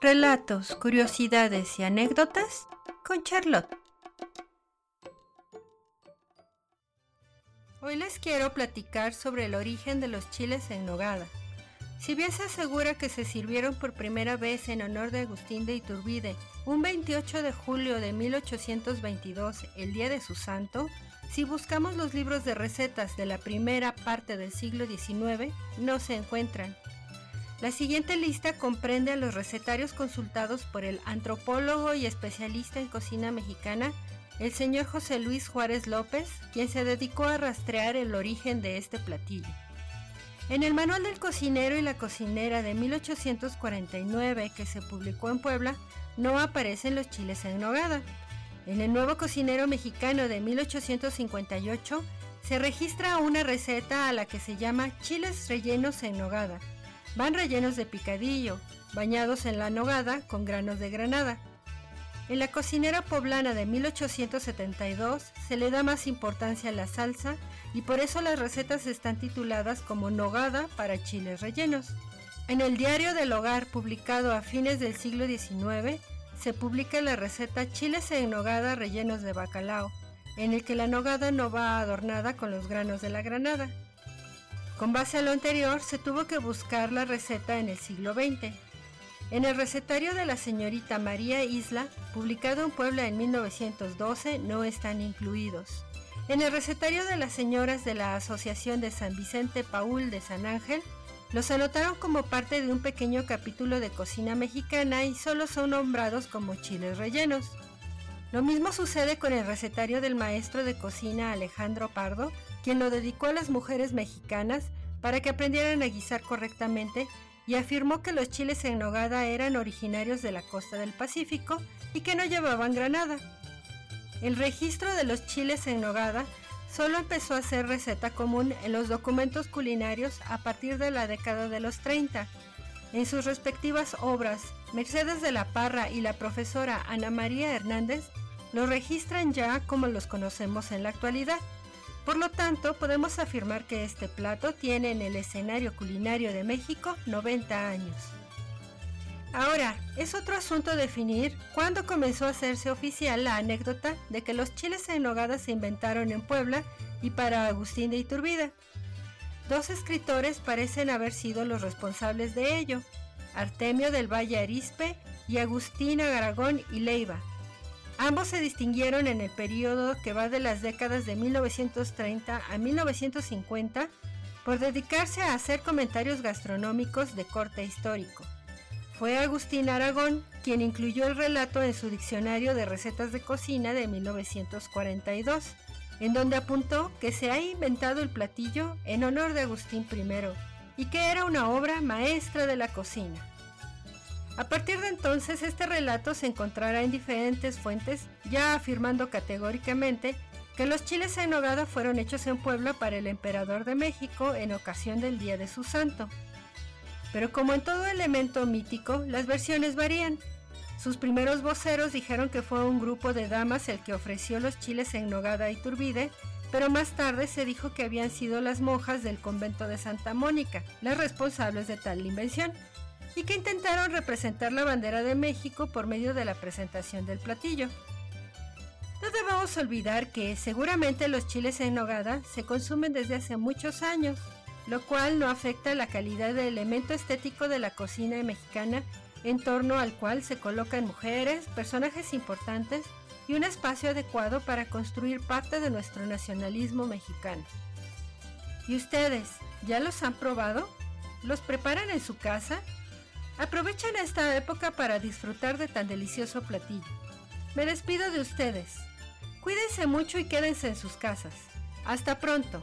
Relatos, curiosidades y anécdotas con Charlotte. Hoy les quiero platicar sobre el origen de los chiles en nogada. Si bien se asegura que se sirvieron por primera vez en honor de Agustín de Iturbide un 28 de julio de 1822, el día de su santo, si buscamos los libros de recetas de la primera parte del siglo XIX, no se encuentran. La siguiente lista comprende a los recetarios consultados por el antropólogo y especialista en cocina mexicana, el señor José Luis Juárez López, quien se dedicó a rastrear el origen de este platillo. En el Manual del Cocinero y la Cocinera de 1849, que se publicó en Puebla, no aparecen los chiles en nogada. En el Nuevo Cocinero Mexicano de 1858 se registra una receta a la que se llama chiles rellenos en nogada Van rellenos de picadillo, bañados en la nogada con granos de granada. En la cocinera poblana de 1872 se le da más importancia a la salsa y por eso las recetas están tituladas como nogada para chiles rellenos. En el diario del hogar publicado a fines del siglo XIX se publica la receta chiles en nogada rellenos de bacalao, en el que la nogada no va adornada con los granos de la granada. Con base a lo anterior, se tuvo que buscar la receta en el siglo XX. En el recetario de la señorita María Isla, publicado en Puebla en 1912, no están incluidos. En el recetario de las señoras de la Asociación de San Vicente Paul de San Ángel, los anotaron como parte de un pequeño capítulo de cocina mexicana y solo son nombrados como chiles rellenos. Lo mismo sucede con el recetario del maestro de cocina Alejandro Pardo, quien lo dedicó a las mujeres mexicanas para que aprendieran a guisar correctamente y afirmó que los chiles en nogada eran originarios de la costa del Pacífico y que no llevaban granada. El registro de los chiles en nogada solo empezó a ser receta común en los documentos culinarios a partir de la década de los 30. En sus respectivas obras, Mercedes de la Parra y la profesora Ana María Hernández los registran ya como los conocemos en la actualidad. Por lo tanto, podemos afirmar que este plato tiene en el escenario culinario de México 90 años. Ahora, es otro asunto definir cuándo comenzó a hacerse oficial la anécdota de que los chiles en nogada se inventaron en Puebla y para Agustín de Iturbide. Dos escritores parecen haber sido los responsables de ello, Artemio del Valle Arispe y Agustín Aragón y Leiva, Ambos se distinguieron en el periodo que va de las décadas de 1930 a 1950 por dedicarse a hacer comentarios gastronómicos de corte histórico. Fue Agustín Aragón quien incluyó el relato en su diccionario de recetas de cocina de 1942, en donde apuntó que se ha inventado el platillo en honor de Agustín I y que era una obra maestra de la cocina. A partir de entonces, este relato se encontrará en diferentes fuentes, ya afirmando categóricamente que los chiles en nogada fueron hechos en Puebla para el emperador de México en ocasión del Día de su Santo. Pero como en todo elemento mítico, las versiones varían. Sus primeros voceros dijeron que fue un grupo de damas el que ofreció los chiles en nogada a Iturbide, pero más tarde se dijo que habían sido las monjas del convento de Santa Mónica las responsables de tal invención y que intentaron representar la bandera de México por medio de la presentación del platillo. No debemos olvidar que seguramente los chiles en nogada se consumen desde hace muchos años, lo cual no afecta la calidad del elemento estético de la cocina mexicana en torno al cual se colocan mujeres, personajes importantes y un espacio adecuado para construir parte de nuestro nacionalismo mexicano. ¿Y ustedes ya los han probado? ¿Los preparan en su casa? Aprovechen esta época para disfrutar de tan delicioso platillo. Me despido de ustedes. Cuídense mucho y quédense en sus casas. Hasta pronto.